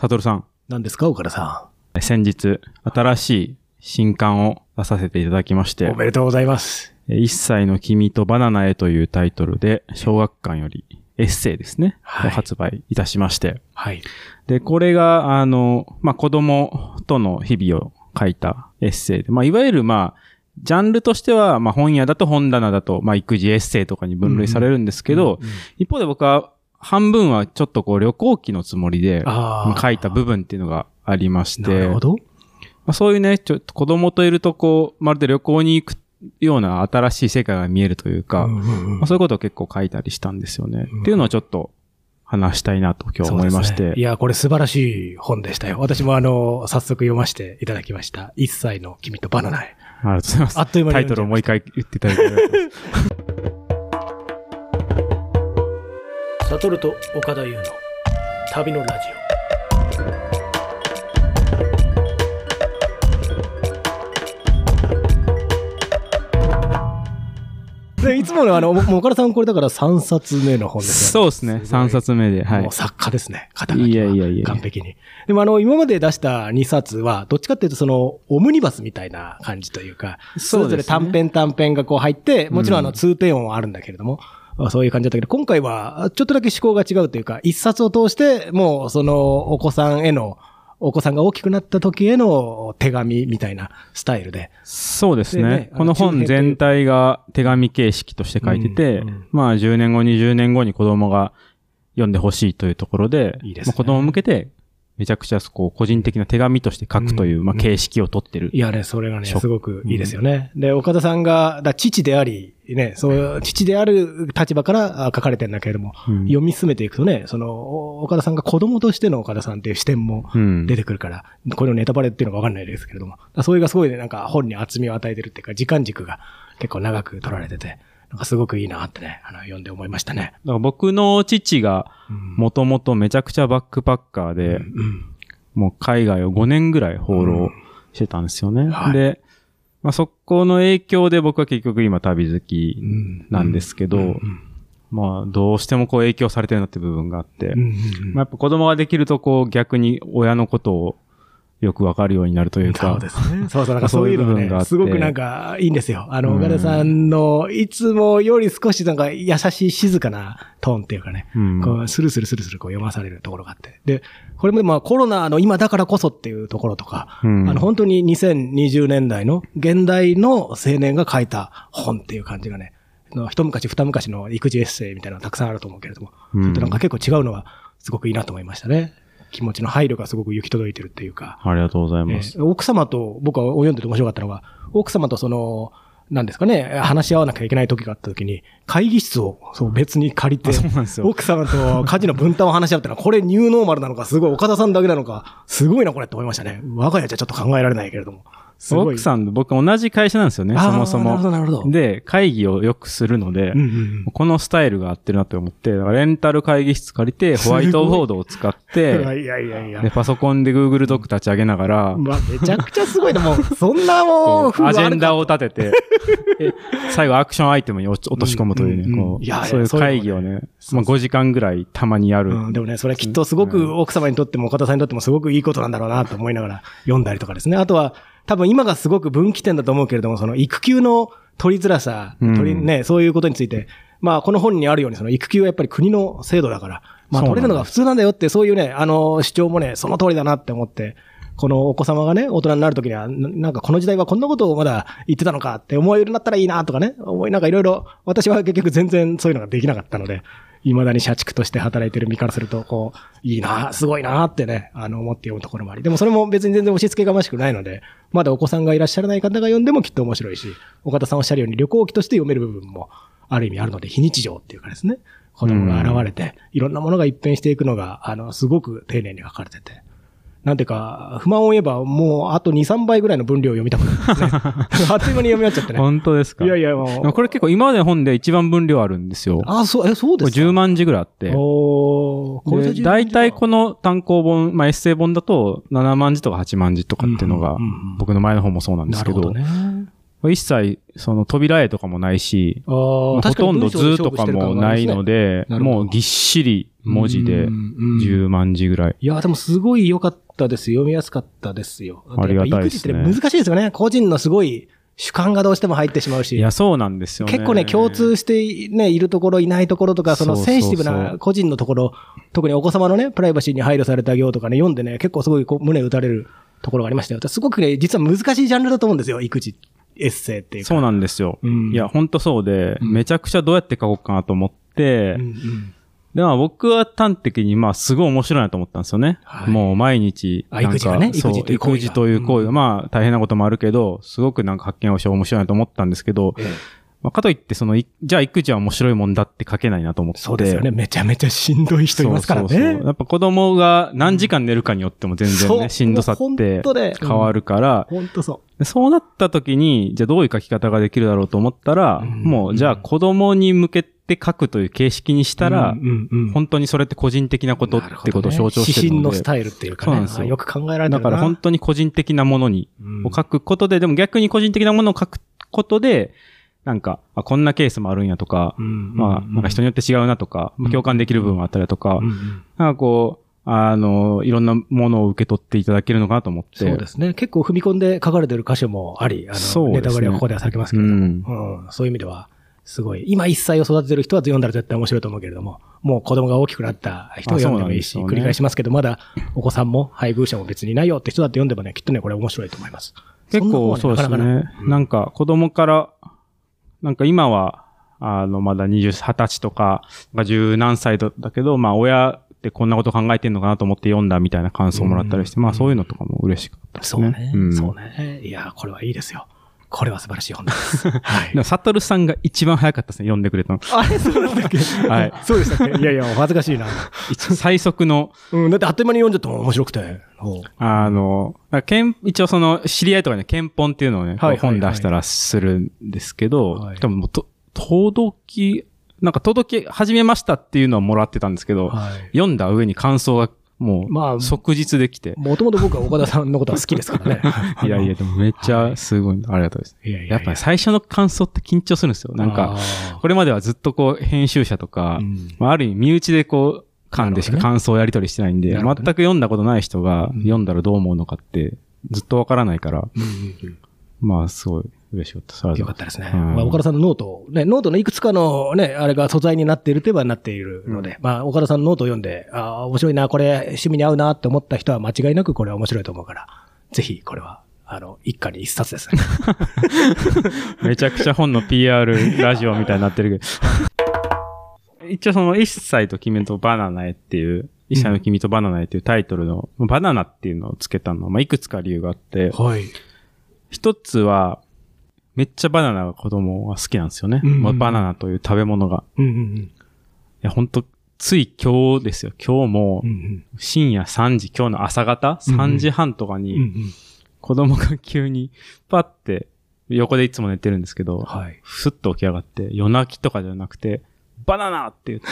サトルさん。何ですか、岡田さ先日、新しい新刊を出させていただきましん。てお、めでとうございます。一歳の君とバナナへというタイトルで、小学館よりエッセイですね。はいを発売いたしまして。はい。で、これが、あの、まあ、子供との日々を書いたエッセイで、まあ、いわゆる、まあ、ジャンルとしては、まあ、本屋だと本棚だと、まあ、育児エッセイとかに分類されるんですけど、一方で僕は、半分はちょっとこう旅行記のつもりで書いた部分っていうのがありまして、なるほど。まあ、そういうね、ちょっと子供といるとこう、まるで旅行に行くような新しい世界が見えるというか、うんうんうんまあ、そういうことを結構書いたりしたんですよね。うんっていうのはちょっと話したいなと今日思いまして。ねいや、これ素晴らしい本でしたよ。私もあの、早速読ませていただきました。一歳の君とバナナへ。ありがとうございます。あっという間にタイトルをもう一回言っていただいてサトルと岡田優の旅のラジオ。で、いつものあの、岡田さんこれだから3冊目の本ですよね。そうですね。3冊目で。はいもう。作家ですね。肩書きはいやいやいや完璧に。でもあの、今まで出した2冊は、どっちかっていうとその、オムニバスみたいな感じというか、それぞれ短編短編がこう入って、もちろんあの、2ペ音はあるんだけれども、そういう感じだったけど、今回は、ちょっとだけ思考が違うというか、一冊を通して、もう、その、お子さんへの、お子さんが大きくなった時への手紙みたいなスタイルで。そうですねでね。この本全体が手紙形式として書いてて、うんうんまあ10年後、20年後に子供が読んでほしいというところで、いいですねまあ子供向けてめちゃくちゃこう個人的な手紙として書くという、うん。まあ形式をとってる。いやね、それがね、すごくいいですよね。で、岡田さんが、だ父であり、ね、そう父である立場からあ書かれてるんだけれども、うん。読み進めていくとね、その、お岡田さんが子供としての岡田さんっていう視点もうん。出てくるから、これのネタバレっていうのかわかんないですけれども、それがすごいね、なんか本に厚みを与えてるっていうか、時間軸が結構長く取られてて、なんかすごくいいなってね、あの、読んで思いましたね。だから僕の父がうん。もともとめちゃくちゃバックパッカーで、うん。もう海外を5年ぐらい放浪してたんですよね。はい。で、まあ、そこの影響で僕は結局今旅好きなんですけど、うん。まあどうしてもこう影響されてるなって部分があって、うんうん。まあ、やっぱ子供ができるとこう逆に親のことをよくわかるようになるというか、そうですね。そうそう、なんかそういうのがね、がすごくなんかいいんですよ。あの、うん岡田さんの、いつもより少しなんか優しい静かなトーンっていうかね、うんこうスルスルスルスルこう読まされるところがあって。で、これもまあコロナの今だからこそっていうところとか、うんあの本当に2020年代の現代の青年が書いた本っていう感じがね、一昔二昔の育児エッセイみたいなのがたくさんあると思うけれども、うんそれとなんか結構違うのはすごくいいなと思いましたね。気持ちの配慮がすごく行き届いてるっていうか、ありがとうございえます。ー奥様と、僕は読んでて面白かったのが、奥様とその、なんですかね、話し合わなきゃいけない時があった時に、会議室をそう別に借りて奥様と家事の分担を話し合うってのは、これニューノーマルなのか、すごい岡田さんだけなのか、すごいなこれって思いましたね。我が家じゃちょっと考えられないけれども。すごい。奥さんと僕同じ会社なんですよね、そもそも。なるほどなるほどで、会議をよくするので、うんうんうんこのスタイルが合ってるなと思って、レンタル会議室借りて、ホワイトボードを使っいて、やいやいやいやで、。パソコンで Google ドック立ち上げながら、まあ、めちゃくちゃすごいな、もう、そんなもう、アジェンダを。を立てて、で最後アクションアイテムに落とし込むというね、うんうんこういやいやそういう会議をね、まあ5時間ぐらいたまにやる。うん、でもね、それはきっとすごく奥様にとっても岡田さんにとってもすごくいいことなんだろうなと思いながら読んだりとかですね。あとは、多分今がすごく分岐点だと思うけれども、その育休の取りづらさ、うん。取りね、そういうことについて、まあこの本にあるようにその育休はやっぱり国の制度だから、まあ取れるのが普通なんだよって、そういうね、あの主張もね、その通りだなって思って、このお子様がね、大人になるときには、ななんかこの時代はこんなことをまだ言ってたのかって思えるようになったらいいなとかね、思いなんかいろいろ、私は結局全然そういうのができなかったので、未だに社畜として働いてる身からすると、こう、いいな、すごいなってね、あの、思って読むところもあり。でもそれも別に全然押し付けがましくないので、まだお子さんがいらっしゃらない方が読んでもきっと面白いし、岡田さんおっしゃるように旅行記として読める部分もある意味あるので、非日常っていうかですね、子供が現れて、いろんなものが一変していくのが、あの、すごく丁寧に書かれてて。なんていうか、不満を言えば、もうあと2、3倍ぐらいの分量を読みたくなるね。あっという間に読み終わっちゃってね。本当ですか？いやいや、もう。これ結構今までの本で一番分量あるんですよ。あ、そう、え、そうですか？10万字ぐらいあって。おー大体この単行本、まあエッセイ本だと7万字とか8万字とかっていうのがうんうんうんうん、僕の前の本もそうなんですけど、どね。一切その扉絵とかもないし、ほとんど図とかもないので、もうぎっしり文字でうんうん10万字ぐらい。いや、でもすごい良かったですよ。読みやすかったですよ。ありがたいですね育児って難しいですよね。個人のすごい主観がどうしても入ってしまうし。いや、そうなんですよね。結構ね、共通してね、いるところ、いないところとか、そのセンシティブな個人のところ、特にお子様のね、プライバシーに配慮された行とかね、読んでね、結構すごいこう胸打たれるところがありましたよ。すごくね、実は難しいジャンルだと思うんですよ、育児、エッセイっていうか。そうなんですよ。うんいや、ほんとそうで、うんめちゃくちゃどうやって書こうかなと思って、うんうんでまあ僕は端的にまあすごい面白いなと思ったんですよね。はいもう毎日。あなんか育児がねそう育児という行為が育児という行為が、まあ大変なこともあるけど、すごくなんか発見をして面白いなと思ったんですけど、ええまあ、かといってその、いじゃあ育児は面白いもんだって書けないなと思って。そうですよね。めちゃめちゃしんどい人いますからね。そうそうそうやっぱ子供が何時間寝るかによっても全然ね、しんどさって変わるから、本当そでそうなった時に、じゃあどういう書き方ができるだろうと思ったら、うんもうじゃあ子供に向けて書くという形式にしう。たら、うんうんうん本当にそれって個人的なことってことを象徴してるので。指針のスタイルっていうかね。そうなんですよあよく考えられてるなだから本当に個人的なものに、うんを書くことで、でも逆に個人的なものを書くことで、なんか、あこんなケースもあるんやとか、うんまあ、なんか人によって違うなとか、まあ共感できる部分があったりだとか、うんうんなんかこう、あの、いろんなものを受け取っていただけるのかなと思って。そうですね。結構踏み込んで書かれてる箇所もあり、あの、ねネタバレはここでは避けますけれども、うんそういう意味では、すごい、今一歳を育ててる人は読んだら絶対面白いと思うけれども、もう子供が大きくなった人は読んでもいいし、ね繰り返しますけど、まだお子さんも配偶者も別にいないよって人だって読んでもね、きっとね、これ面白いと思います。結構そうですねなかなんか子供から、なんか今は、あの、まだ20、20歳とか、まあ十何歳だけど、まあ親ってこんなこと考えてんのかなと思って読んだみたいな感想をもらったりして、うんまあそういうのとかも嬉しかったですね。そうね、んそうね。いや、これはいいですよ。これは素晴らしい本です。はいで。も、サトルさんが一番早かったですね、読んでくれたの。あれ、そうなんだっけ？はい。そうでしたっけ？いやいや、お恥ずかしいな。一最速の、うん、だってあっという間に読んじゃったもん面白くて。ほうあの、なんかけん一応その、知り合いとかね、憲本っていうのをね、こうはいはいはい本出したらするんですけど、はい多分もうと、届き、なんか届き始めましたっていうのはもらってたんですけど、はい。読んだ上に感想がもまあう即日できて、もともと僕は岡田さんのことは好きですからね。いやいや、でもめっちゃすごい、ありがたいです。いやいやいや。やっぱり最初の感想って緊張するんですよ。なんか、あこれまではずっとこう、編集者とかまあ、ある意味身内でこう、間でしか感想をやり取りしてないんで、ね。く読んだことない人がうん。読んだらどう思うのかって、ずっとわからないから、まあ、すごい嬉しかったよかったですね。うんまあ、岡田さんのノート、ね、ノートのいくつかのね、あれが素材になっているといえばなっているので、まあ、岡田さんのノートを読んで、ああ、面白いな、これ趣味に合うなって思った人は間違いなくこれは面白いと思うから、ぜひこれは、あの、一家に一冊ですね。めちゃくちゃ本の PR ラジオみたいになってるけど。一応その、一歳と君とバナナへっていう、一歳の君とバナナへっていうタイトルの、バナナっていうのをつけたのは、まあ、いくつか理由があって、はい。一つは、めっちゃバナナが子供は好きなんですよね。うんうんまあバナナという食べ物が。うんうんいや、ほんと、つい今日ですよ。今日もうん。う、ん深夜3時、今日の朝方、うんうん3時半とかうん。うんに、うん。子供が急に、パって、横でいつも寝てるんですけど、はい。ふっと起き上がって、夜泣きとかじゃなくて、バナナって言って、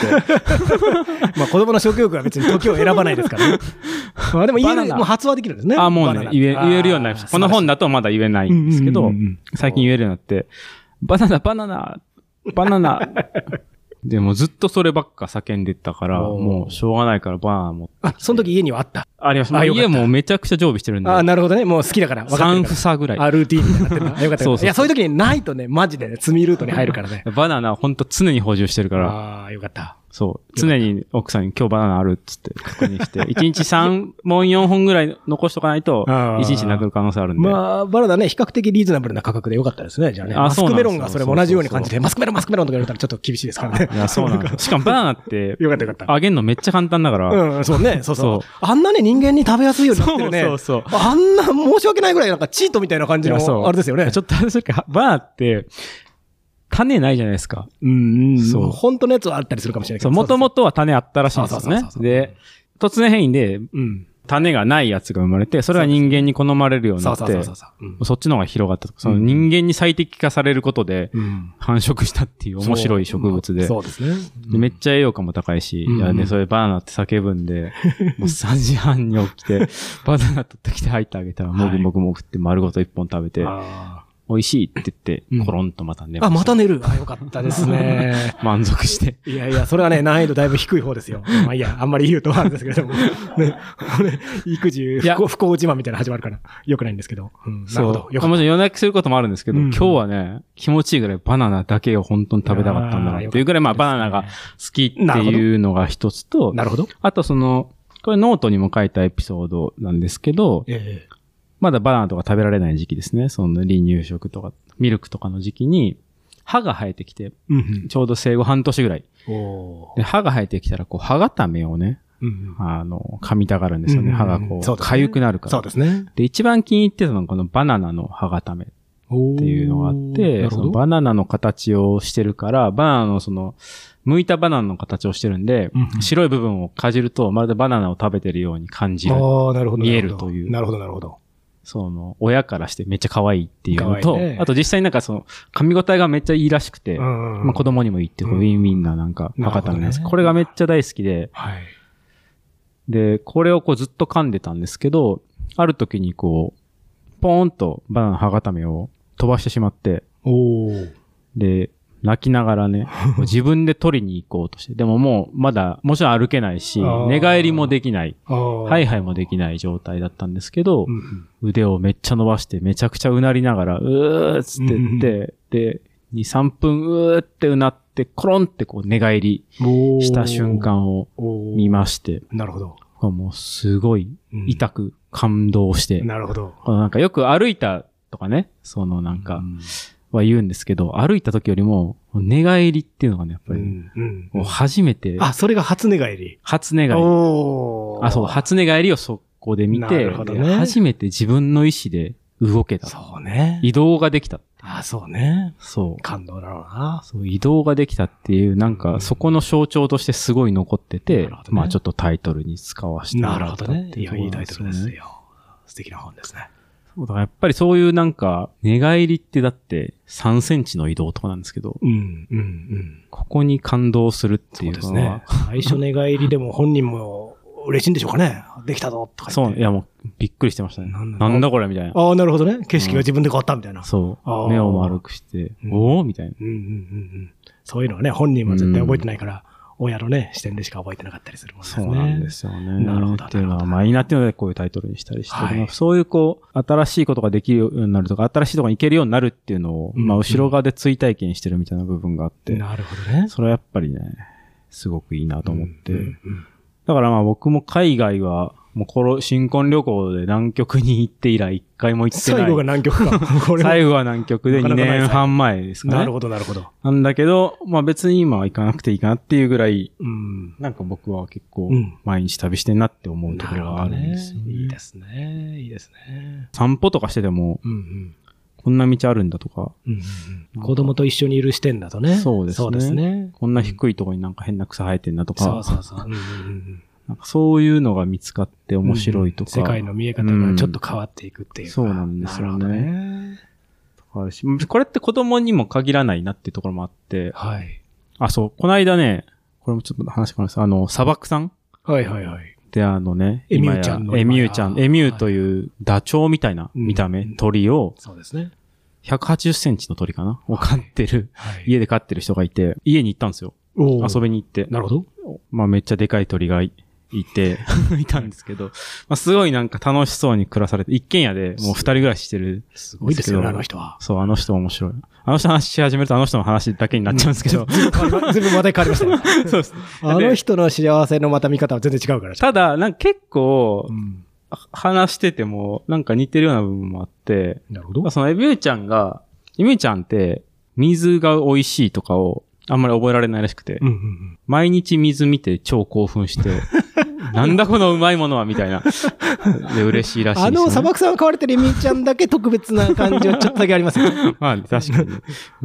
まあ子供の食欲は別に時を選ばないですからね。まあでも言える、もう発話できるんですね。あ、もうね言え、言えるようになりました。この本だとまだ言えないんですけど、最近言えるようになって、バナナ、バナナ、バナナ。でもずっとそればっか叫んでたから、もうしょうがないからバナナ持って。あ、その時家にはあった？ありました。あよかった家もめちゃくちゃ常備してるんで。あなるほどね。もう好きだから。分かって3るか房ぐらいら。。あ、ルーティーンになってる よかった。そうそうそういや、そういう時にないとね、マジでね、積みルートに入るからね。バナナほんと常に補充してるから、ああ、よかった。そう。常に奥さんに今日バナナあるっつって確認して、1日3本4本ぐらい残しとかないと、あー1日なくなる可能性あるんで。まあ、バナナね、比較的リーズナブルな価格でよかったですね。じゃあね。あマスクメロンがそれも同じように感じて、マスクメロン、マスクメロンとか言われたらちょっと厳しいですからね。いや、そうなんです。しかもバナナって、よかったよかった。揚げるのめっちゃ簡単だから、うん、そうね。そうそう。あんなね、人間に食べやすいようになってるね。そうそうあんな、申し訳ないぐらいなんかチートみたいな感じのあれですよね。ちょっとあれですけど、バナナって、種ないじゃないですか。うん、うん。そそうう。本当のやつはあったりするかもしれないけそう、ど。もともとは種あったらしいんですよねそうそうそう。そうで、突然変異で、うん。種がないやつが生まれて、それは人間に好まれるようになって、そっちの方が広がったとか、その人間に最適化されることでうん。繁殖したっていう面白い植物で、そうですね。でめっちゃ栄養価も高いし、うんいやね、それバナナって叫ぶんで、もう3時半に起きて、バナナ取ってきて入ってあげたら、もぐもぐもぐって丸ごと一本食べて、あ美味しいって言うんって、コロンとまた寝まあ、した。また寝る。あ、よかったですね。満足して。いやいや、それはね、難易度だいぶ低い方ですよ。まあいいや、あんまり言うとあるんですけれども。ね、これ育児や不幸、不幸自慢みたいなの始まるから、よくないんですけど。うん、なるそうほど。。よかっもちろん夜泣きすることもあるんですけど、うん今日はね、気持ちいいぐらいバナナだけを本当に食べたかったんだなっていうぐらい、まあバナナが好きっていうのが一つとた。、なるほど。あとその、これノートにも書いたエピソードなんですけど、えまだバナナとか食べられない時期ですね。その離乳食とか、ミルクとかの時期に、歯が生えてきて、えうんちょうど生後半年ぐらい。で、歯が生えてきたら、こう、歯固めをね、うんあの、噛みたがるんですよね。うん歯がこう、そうですね痒くなるから。そうですね。で、一番気に入ってたのがこのバナナの歯固めっっていうのがあって、その。バナナの形をしてるから、バナナのその、剥いたバナナの形をしてるんで、うん白い部分をかじると、まるでバナナを食べてるように感じる。ああ、なるほど。見えるというなるほど、なるほど。その、親からしてめっちゃ可愛いっていうのと、ねあと実際なんかその、噛み応えがめっちゃいいらしくて、うんまあ子供にもいいっていう、ウィンウィンななんか、博多のやつ。これがめっちゃ大好きで、はい。で、これをこうずっと噛んでたんですけど、ある時にこう、ポーンとバナナの歯固めを飛ばしてしまって。で、泣きながらね、自分で取りに行こうとして、でももうまだ、もちろん歩けないし寝返りもできない。ハイハイもできない状態だったんですけど、うんうん。腕をめっちゃ伸ばして、めちゃくちゃうなりながら、うーっつって言って、で、2、3分うーってうなって、コロンってこう寝返りした瞬間を見まして、なるほど。もうすごいうん。痛く感動して、なるほど。なんかよく歩いたとかね、そのなんかうんは言うんですけど、歩いた時よりも寝返りっていうのがね、やっぱり、うんうん初めて、あ、それが初寝返り。初寝返り。あ、そう、初寝返りをそこで見なて、ねで初めて自分の意思で動けた。そうね。移動ができた。あ、そうね。そう。感動だろうな。そう、移動ができたっていう、なんうんか、そこの象徴としてすごい残ってて、ねまあちょっとタイトルに使わせてもならったってるほどね。いや、いいいタイトルですねよ。素敵な本ですね。そうだやっぱりそういうなんか、寝返りってだって3センチの移動とかなんですけど、うん、うん、うん。ここに感動するってそいううのですねは、。最初寝返りでも本人も嬉しいんでしょうかね。できたぞとかそう。いやもうびっくりしてましたね。なんだこれみたいな。ああ、なるほどね。景色が自分で変わったみたいな。そあーう。目を丸くして、うんおーみたいな。うんうんうんうん。そういうのはね、本人は絶対覚えてないから、親のね、視点でしか覚えてなかったりするもんですね。そうなんですよね。なるほどっていうのは、まあいいなっていうのでこういうタイトルにしたりしてる、はいまあそういうこう、新しいことができるようになるとか、新しいところに行けるようになるっていうのを、うんまあ後ろ側で追体験してるみたいな部分があって、なるほどね。それはやっぱりね、すごくいいなと思って。うんうんだからまあ僕も海外は、もうこの新婚旅行で南極に行って以来一回も行ってない。最後が南極か。最後は南極で2なかなかない年半前ですかね。なるほど、なるほど。なんだけど、まあ別に今は行かなくていいかなっていうぐらい、うん。なんか僕は結構うん毎日旅してんなって思うところがあるんですよ、。いいですね。いいですね。散歩とかしてても、うんうん。こんな道あるんだとか、うんうんうん子供と一緒にいる視点だとね。そうですねそうですね。こんな低いところになんか変な草生えてんだとか、そうそうそう。うんうんうんなんかそういうのが見つかって面白いとか。世界の見え方がちょっと変わっていくっていうか。そうなんですよねこれって子供にも限らないなっていうところもあって、はい。あ、そう、この間ね、これもちょっと話変わります。あの、砂漠さんはいはいはい。であのね、エミューちゃんのエミューちゃん、エミューというダチョウみたいな見た目、うん鳥を、そうですね。180センチの鳥かな？を飼ってる、はい。家で飼ってる人がいて、家に行ったんですよ。お遊びに行って。なるほど。まあめっちゃでかい鳥がいいて、いたんですけど、まあすごいなんか楽しそうに暮らされて、一軒家でもう二人暮らししてる。すごいですよね、あの人は。そう、あの人面白い。あの人の話し始めるとあの人の話だけになっちゃうんですけど。全部また変わりましたね。そうです。あの人の幸せのまた見方は全然違うから。ただ、なんか結構う、ん。話してても、なんか似てるような部分もあって、なるほどまあ。そのエビューちゃんが、エビューちゃんって、水が美味しいとかを、あんまり覚えられないらしくて、うんうんうん。毎日水見て超興奮して、なんだこのうまいものはみたいな。で、嬉しいらしいですよ、ね。あの砂漠さんが飼われてるエミちゃんだけ特別な感じはちょっとだけありますよ。まあ、確かに。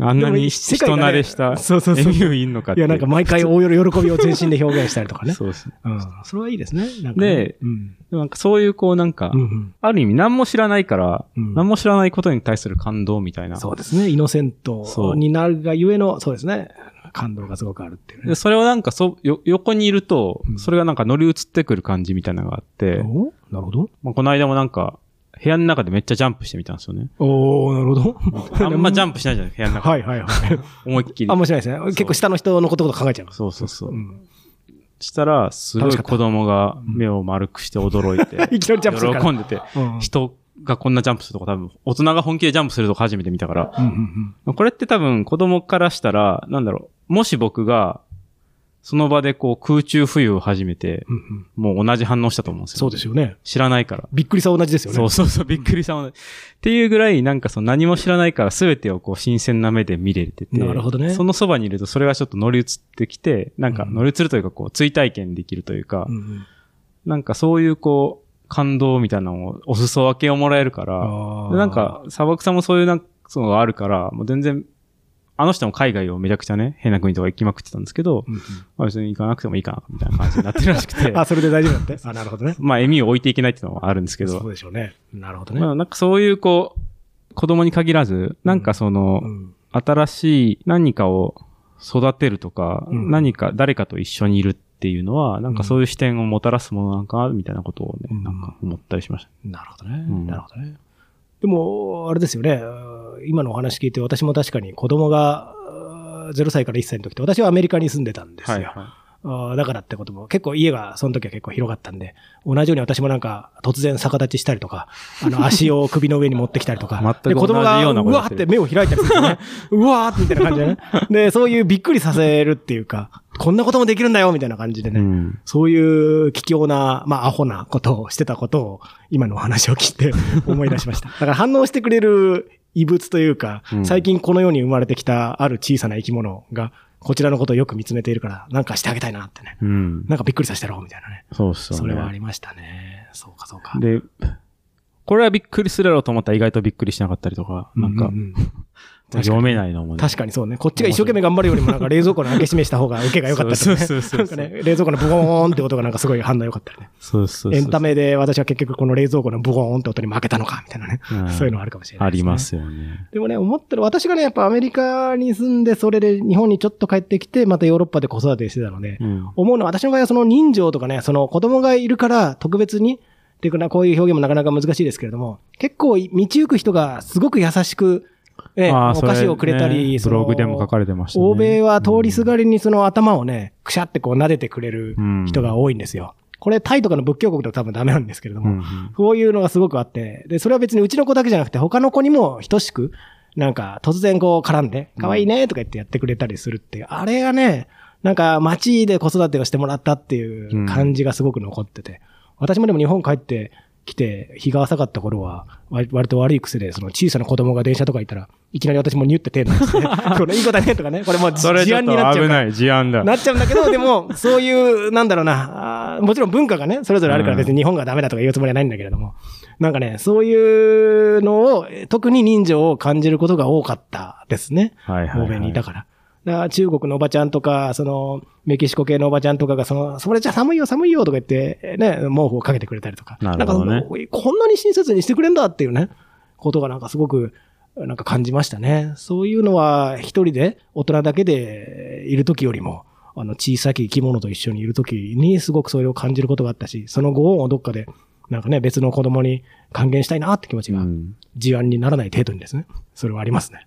あんなに人慣れしたそうそうそうエミューいんのかって。いや、なんか毎回大喜びを全身で表現したりとかね。そうです。うん。それはいいですね。なんかねでうん。なんかそういうこうなんか、うんうんある意味何も知らないから、うん何も知らないことに対する感動みたいな。そうですね。イノセントになるがゆえの、そうですね。感動がすごくあるっていうねで。それをなんかそ、よ、横にいるとう、んそれがなんか乗り移ってくる感じみたいなのがあって、おなるほど。まあ、この間もなんか、部屋の中でめっちゃジャンプしてみたんですよね。おー、なるほど。あんまジャンプしないじゃない部屋の中。はいはいはい。思いっきりあん。ましないですね。結構下の人のことと考えちゃいます。そうそうそうう。んしたら、すごい子供が目を丸くして驚いて。喜んでて、うん人がこんなジャンプするとこ多分、大人が本気でジャンプするとこ初めて見たから、うんうんうんこれって多分子供からしたら、なんだろう、もし僕が、その場でこう空中浮遊を始めて、うんうんもう同じ反応したと思うんですよ。そうですよね。知らないから。びっくりさ同じですよね。そうそうそう、びっくりしたもんね。っていうぐらい、なんかその何も知らないから全てをこう新鮮な目で見れてて。なるほどねそのそばにいるとそれがちょっと乗り移ってきて、なんかうん乗り移るというかこう追体験できるというか、うんうんなんかそういうこう、感動みたいなのをお裾分けをもらえるから、なんか砂漠さんもそういうなんか、そのがあるから、もう全然、あの人も海外をめちゃくちゃね、変な国とか行きまくってたんですけど、うんうんまあ別に行かなくてもいいかな、みたいな感じになってるらしくて、あ、それで大丈夫だって？あ、なるほどね。まあ、笑みを置いていけないっていうのはあるんですけど、そうでしょうね。なるほどね。まあ、なんかそういうこう、子供に限らず、なんかその、うん新しい何かを育てるとか、うん何か誰かと一緒にいるっていうのは、なんかそういう視点をもたらすものなんかな、みたいなことをね、うんなんか思ったりしました。なるほどね。うんなるほどね。でも、あれですよね。今のお話聞いて、私も確かに子供があー0歳から1歳の時って、私はアメリカに住んでたんですよ。はあーだからってことも、結構家がその時は結構広かったんで、同じように私もなんか突然逆立ちしたりとか、あの 足を首の上に持ってきたりとか、で子供同じようながうわーって目を開いたりするんですよね。うわーってみたいな感じでね。で、そういうびっくりさせるっていうか、こんなこともできるんだよみたいな感じでい。ね。うん。そういう卑怯な、まあ、アホなことをしてたことを、今のお話を聞いて 思い出しました。だから反応してくれる異物というか、うん最近この世に生まれてきたある小さな生き物が、こちらのことをよく見つめているから、なんかしてあげたいなってね。うん。なんかびっくりさせてやろうみたいなね。そうっすよね。それはありましたね。そうかそうか。で、これはびっくりするやろうと思ったら意外とびっくりしなかったりとか、なんかう、う確かに読めないのもね。確かにそうね。こっちが一生懸命頑張るよりもなんか冷蔵庫の開け閉めした方が受けが良かったりとかね。そうそうそうなんかね、冷蔵庫のブゴーンって音がなんかすごい反応良かったりね。そうそうそう。エンタメで私は結局この冷蔵庫のブゴーンって音に負けたのか、みたいなね。うんそういうのあるかもしれないね。りますよね。でもね、思ってる、私がね、やっぱアメリカに住んで、それで日本にちょっと帰ってきて、またヨーロッパで子育てしてたので、うん。思うのは、私の場合はその人情とかね、その子供がいるから特別に、っていうかな、こういう表現もなかなか難しいですけれども、結構道行く人がすごく優しく、ね、おあーそれ菓子をくれたり、ねブログでも書かれてましたね。欧米は通りすがりにその頭をね、くしゃってこう撫でてくれる人が多いんですよ。これタイとかの仏教国では多分ダメなんですけれども、うんうん。そういうのがすごくあって、で、それは別にうちの子だけじゃなくて他の子にも等しく、なんか突然こう絡んで、可愛いねとか言ってやってくれたりするっていう、あれがね、なんか街で子育てをしてもらったっていう感じがすごく残ってて、私もでも日本帰ってきて、日が浅かった頃は、割割と悪い癖で、その小さな子供が電車とかいたら、いきなり私もニュって手出して、これいい子だねとかね、これもう事案になっちゃう危ない、事案だ。なっちゃうんだけど、でも、そういう、なんだろうな、もちろん文化がね、それぞれあるから別に日本がダメだとか言うつもりはないんだけれども、なんかね、そういうのを、え特に人情を感じることが多かったですね。はいはい、はい。欧米にいたから。だから中国のおばちゃんとか、その、メキシコ系のおばちゃんとかが、その、それじゃ寒いよ寒いよとか言って、ね、毛布をかけてくれたりとか。なるほどねこんなに親切にしてくれんだっていうね、ことがなんかすごく、なんか感じましたね。そういうのは一人で、大人だけでいる時よりも、あの、小さき生き物と一緒にいる時にすごくそれを感じることがあったし、そのご恩をどっかで、なんかね、別の子供に還元したいなって気持ちが、うん事案にならない程度にですね。それはありますね。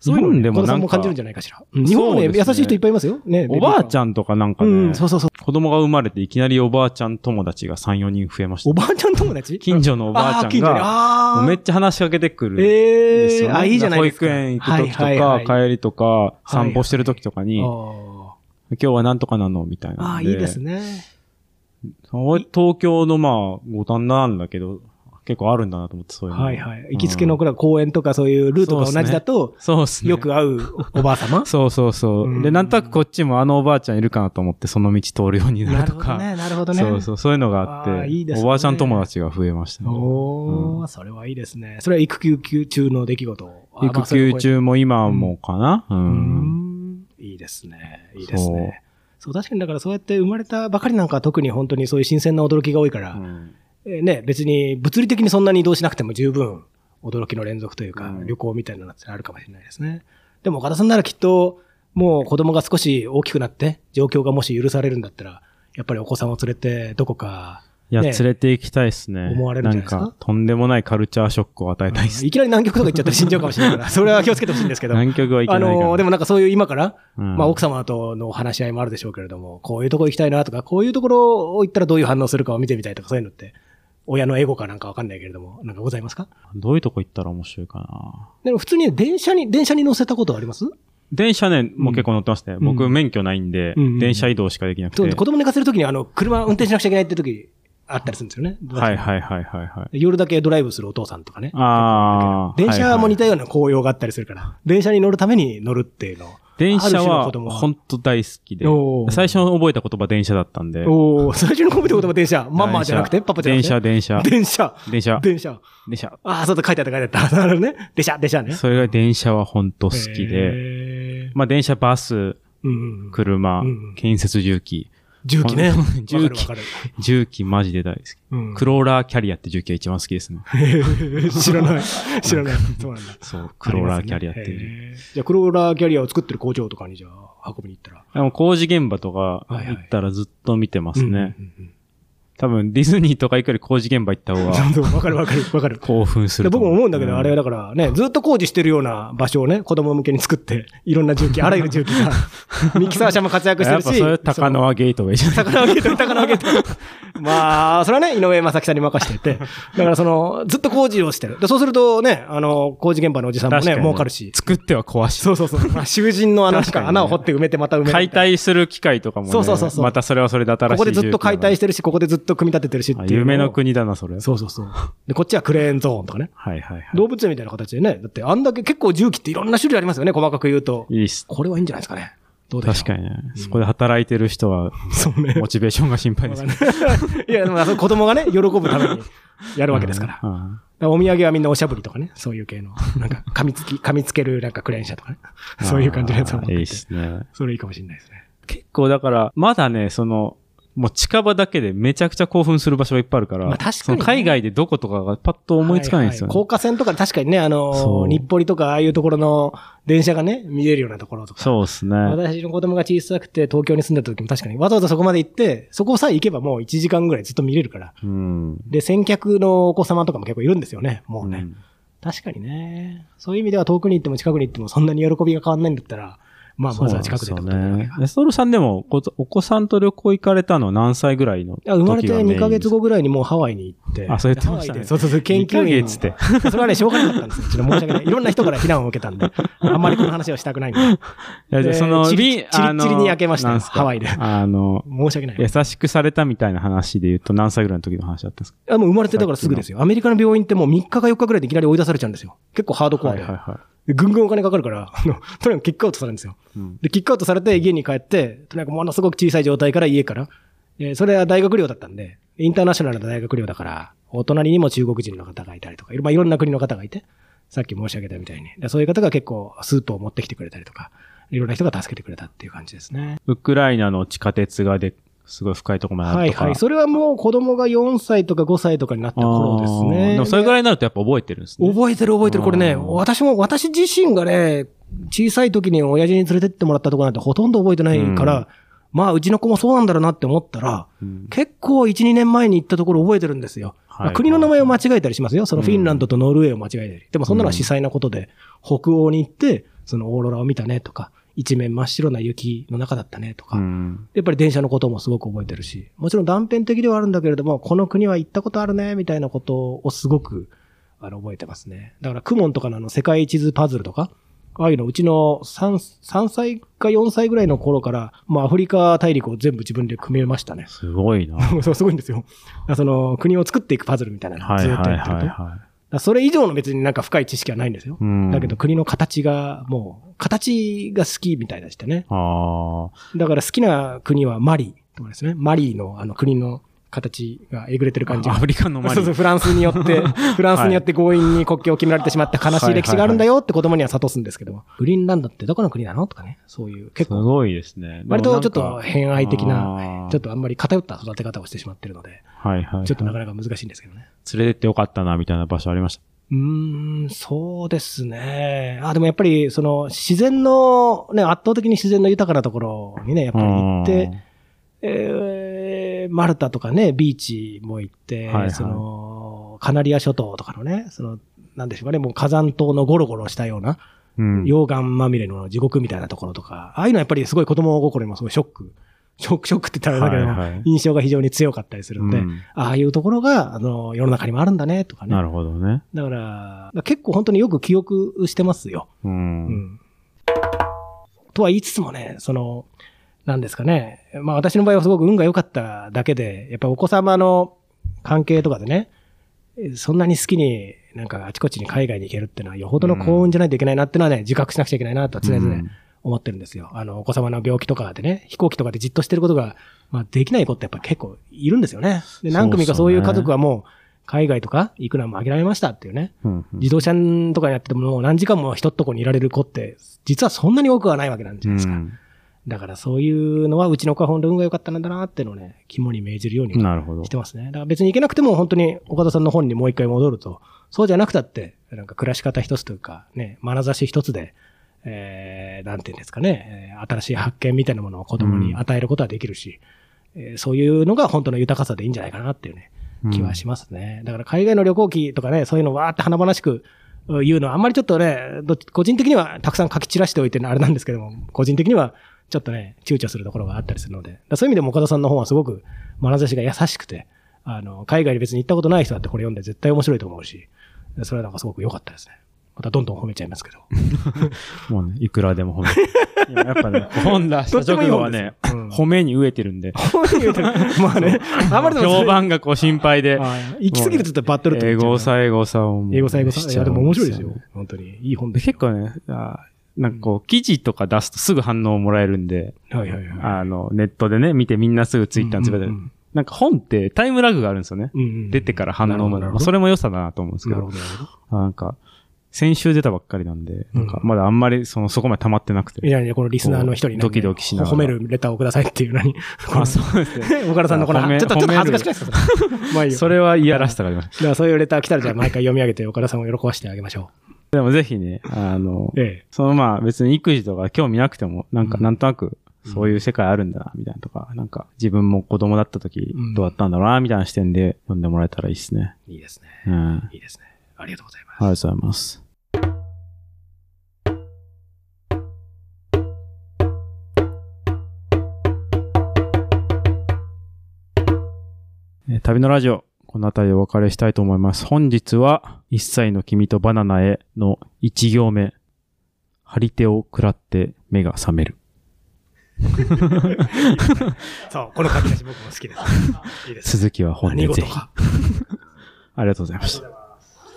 そういうの日本でも、なんも感じるんじゃないかしら。うん日本もね、優しい人いっぱいいますよ。ね。おばあちん。ゃんとかなんかね、うん、そうそうそう。子供が生まれていきなりおばあちゃん友達が3、4人増えました。おばあちゃん友達？近所のおばあちゃんが、めっちゃ話しかけてくる。ええあ、いいじゃないですか。保育園行く時とか、帰りとか、散歩してる時とかに、あ今日はなんとかなのみたいーなあー、いいですね。東京のまあ、五反田なんだけど、結構あるんだなと思って、そういうの。はいはい。行きつけのこれは公園とかそういうルートが同じだと、そうっすね。よく会うおばあ様？そうそうそう。うんで、なんとなくこっちもあのおばあちゃんいるかなと思って、その道通るようにななるとか。るほどね、なるほどね。そうそう、そういうのがあって、いいですねおばあちゃん友達が増えましたね。おー、それはいいですね。それは育休中の出来事？育休中も今もかな、う。んん。いいですね。いいですね。そう、確かにだからそうやって生まれたばかりなんかは特に本当にそういう新鮮な驚きが多いから、ね、別に物理的にそんなに移動しなくても十分驚きの連続というか、うん旅行みたいなのってあるかもしれないですね。でも岡田さんならきっと、もう子供が少し大きくなって、状況がもし許されるんだったら、やっぱりお子さんを連れてどこかいや、ね連れて行きたいですね。思われるんじゃないですか？んか、とんでもないカルチャーショックを与えたいです。いきなり南極とか行っちゃったら死んじゃうかもしれないから、それは気をつけてほしいんですけど。南極はいけあないから。のーでもなんかそういう今から、うんまあ奥様との話し合いもあるでしょうけれども、こういうとこ行きたいなとか、こういうところを行ったらどういう反応するかを見てみたいとか、そういうのって、親のエゴかなんかわかんないけれども、なんかございますか？どういうとこ行ったら面白いかな。でも普通に電車に、電車に乗せたことあります？電車ね、もう結構乗ってますね。ん僕免許ないんで、うんうん電車移動しかできなくて。そう子供寝かせるときにあの、車運転しなくちゃいけないって時あったりするんですよね。はいはいはいはいはい。夜だけドライブするお父さんとかね。ああ。電車も似たはいはいような紅葉があったりするから、電車に乗るために乗るっていうの。電車は本当大好きで最初の覚えた言葉電車だったんで。おお最初に込めた言葉電車。マンマじゃなくて？パパじゃなくて？電車、電車。電車。電車。電車。電車。ああ、そうだ、書いてあった書いてあった。なるほどね。電車、電車ね。それが電車は本当好きで。まあ電車、バス。車うん、建設重機。重機ね。重機。重機マジで大好き。うんクローラーキャリアって重機が一番好きですね。知らない。知らない。そうなんだ。そう、クローラーキャリアっていう。へーじゃあ、クローラーキャリアを作ってる工場とかにじゃあ、運びに行ったら。でも工事現場とかはいはい行ったらずっと見てますね。うんうんうん多分ディズニーとか行くより工事現場行った方がわかるわかるわかる。興奮すでると僕も思うんだけど、あれはだだからね、ずっと工事してるような場所をね、子供向けに作って、いろんな重機、あらゆる重機が、ミキサー車も活躍してるし、やっぱそれ高輪ゲートウェイじゃない？高輪ゲート、高輪ゲート。まあ、それはね、井上正樹さんに任せてて、だからその、ずっと工事をしてる。でそうするとね、あの、工事現場のおじさんもね、儲かるし。作っては壊しそうそうそう。まあ、囚人の穴しか、穴を掘って埋めてまた埋める。解体する機械とかもね。そうそうそうそうまたそれはそれで新しいここでずっと解体ししてるし、ここでずっと組み立ててるしっていう。夢の。国だな、それ。そうそうそう。で、こっちはクレーンゾーンとかね。はいはいはい。動物園みたいな形でね。だって、あんだけ結構重機っていろんな種類ありますよね、細かく言うと。いいっす。これはいいんじゃないですかね。どうでしょう確かにね。そこで働いてる人は、そうね。モチベーションが心配ですね。いや、でも、子供がね、喜ぶためにやるわけですから。だかうんらお土産はみんなおしゃぶりとかね、そういう系の、なんか、噛みつき、噛みつけるなんかクレーン車とかね。そういう感じのやつを持ってていいっすね。それいいかもしれないですね。結構だから、まだね、その、もう近場だけでめちゃくちゃ興奮する場所がいっぱいあるから、まあ確かにね海外でどことかがパッと思いつかないんですよね。はは高架線とかで確かにね、あの日暮里とかああいうところの電車がね、見れるようなところとか。そうですね。私の子供が小さくて東京に住んでた時も確かにわざわざそこまで行って、そこさえ行けばもう1時間ぐらいずっと見れるから。うん。で、先客のお子様とかも結構いるんですよね、もうね。うん確かにね。そういう意味では遠くに行っても近くに行ってもそんなに喜びが変わんないんだったら、まあまずは近くでってことになるわけだ。エストルさんでもこお子さんと旅行行かれたのは何歳ぐらいのいや生まれて2ヶ月後。後ぐらいにもうハワイに行って。あそう言ってましたねそうそうそう、研究員。2ヶ月って。それはね、しょうがなかったんですよ。ちょっと申し訳ない。いろんな人から非難を受けたんで、あんまりこの話をしたくないんで。いやじゃあその、チリビチリッチリに焼けましたハワイであの、申し訳ない。優しくされたみたいな話で言うと何歳ぐらいの時の話だったんですか？あもう生まれてだからすぐですよ。アメリカの病院ってもう3日か4日ぐらいでいきなり追い出されちゃうんですよ。結構ハードコアで。はいはでぐんぐんお金かかるから、あの、とにかくキックアウトされるんですよ。い。うんで、キックアウトされて家に帰って、とにかくものすごく小さい状態から家から、えーそれは大学寮だったんで、インターナショナルな大学寮だから、お隣にも中国人の方がいたりとか、いろまあいろんな国の方がいて、さっき申し上げたみたいに。でそういう方が結構スープを持ってきてくれたりとか、いろんな人が助けてくれたっていう感じですね。ウクライナの地下鉄がで、すごい深いところまであるとか。はいはい。それはもう子供が4歳とか5歳とかになった頃ですね。でもそれぐらいになるとやっぱ覚えてるんですね。覚えてる覚えてる。これね、私も、私自身がね、小さい時に親父に連れてってもらったところなんてほとんど覚えてないから、うんまあ、うちの子もそうなんだろうなって思ったら、うん結構1、2年前に行ったところ覚えてるんですよ。はいまあ国の名前を間違えたりしますよ。そのフィンランドとノルウェーを間違えたり。でもそんなのは実際なことで、北欧に行って、そのオーロラを見たねとか、一面真っ白な雪の中だったねとか、うん。やっぱり電車のこともすごく覚えてるし、もちろん断片的ではあるんだけれども、この国は行ったことあるね、みたいなことをすごく、あの、覚えてますね。だから、クモンとかのあの、世界地図パズルとか、ああいうの、うちの3、3歳か4歳ぐらいの頃から、まあ、アフリカ大陸を全部自分で組めましたね。すごいな。そう、すごいんですよ。その、国を作っていくパズルみたいなのをずっはいはいとやってると。はいだかはらそれ以上の別になんか深い知識はないんですよ。い。うん。だけど、国の形が、もう、形が好きみたいでしてね。だから好きな国はマリとかですね。マリのあの国の形がえぐれてる感じが。アフリカのマリそうそう、フランスによって、フランスによって強引に国境を決められてしまった悲しい歴史があるんだよって子供には諭すんですけども。グリーンランドってどこの国なのとかね。そういう結構、すごいですね。割とちょっと偏愛的あな、ーちょっとあんまり偏った育て方をしてしまってるので、はいはいはい。ちょっとなかなか難しいんですけどね。連れてってよかったな、みたいな場所ありました？うーん、そうですね。あ、でもやっぱり、その、自然の、ね、圧倒的に自然の豊かなところにね、やっぱり行って、えーマルタとかね、ビーチも行って、はいはいその、カナリア諸島とかのね、その、なんでしょうかね、もう火山島のゴロゴロしたような、うん。溶岩まみれの地獄みたいなところとか、ああいうのはやっぱりすごい子供心にもすごいショック。ショック、ショックって言ったらだけど、印象が非常に強かったりするんで、うんああいうところが、あの、世の中にもあるんだね、とかね。なるほどね。だから、結構本当によく記憶してますよ。う。うんん。とは言いつつもね、その、なんですかね。まあ私の場合はすごく運が良かっただけで、やっぱお子様の関係とかでね、そんなに好きになんかあちこちに海外に行けるっていうのはよほどの幸運じゃないといけないなっていうのはね、自覚しなくちゃいけないなとは常々うん思ってるんですよ。あの、お子様の病気とかでね、飛行機とかでじっとしてることが、まあできない子ってやっぱ結構いるんですよね。で、何組かそういう家族はもう海外とか行くのはもう諦めましたっていうね。うんうん自動車とかやっててももう何時間も一っとこにいられる子って、実はそんなに多くはないわけなんじゃないですか。だからそういうのはうちの子は本当運が良かったんだなっていうのをね、肝に銘じるようにし。てますね。だから別に行けなくても本当に岡田さんの本にもう一回戻ると、そうじゃなくたって、なんか暮らし方一つというか、ね、眼差し一つで、えー、なんていうんですかね、えー新しい発見みたいなものを子供に与えることはできるし、えーそういうのが本当の豊かさでいいんじゃないかなっていうね、気はしますね。だから海外の旅行記とかね、そういうのわーって華々しく言うのはあんまりちょっとね、ど個人的にはたくさん書き散らしておいてあれなんですけども、個人的にはちょっとね、躊躇するところがあったりするので、そういう意味でも岡田さんの本はすごく眼差しが優しくて、あの、海外に別に行ったことない人だってこれ読んで絶対面白いと思うし、それはなんかすごく良かったですね。またどんどん褒めちゃいますけど。もうね、いくらでも褒めいややっぱね、本出した直後はね、どっちもいい本ですよ褒めに飢えてるんで、まあね、あまりでも評判がこう心配で、あ行き過ぎると言ったらバットルって英語さ、英語さを英語さ、英語さ。いや、でも面白いですよ。本当に。いい本で。結構ね、あなんかこう、記事とか出すとすぐ反応をもらえるんで、はいはいはい。あの、ネットでね、見てみんなすぐツイッターにつぶやいてうんなんか本ってタイムラグがあるんですよね。うんうん出てから反応まで。まあそれれも良さだなと思うんですけどなるほ、ど。なんか、先週出たばっかりなんで、うんなんかまだあんまりその、そこまで溜まってなくて。いやいや、このリスナーの人にねドキドキしながら褒めるレターをくださいっていうのに。あ、そうですね。岡田さんのこの、ちょっと、ちょっと恥ずかしくないですかそれまあいいよ。それは嫌らしさがあります。だからそういうレター来たらじゃあ毎回読み上げて岡田さんを喜ばせてあげましょでもぜひね、あのう。、ええ。そのまあ別に育児とか興味なくても、なんかうんなんとなくそういう世界あるんだな、みたいなとか、なんか自分も子供だった時うんどうだったんだろうな、みたいな視点で読んでもらえたらいいですね。いいですね。うん。あいいですね。ありがとうございます。りがとうございます。えー旅のラジオ、この辺りでお別れしたいと思います。本日は、一歳の君とバナナへの一行目。張り手を食らって目が覚める。そう、この書き出し僕も好きです。いいです。続きは本でぜひ。ありがとうございました。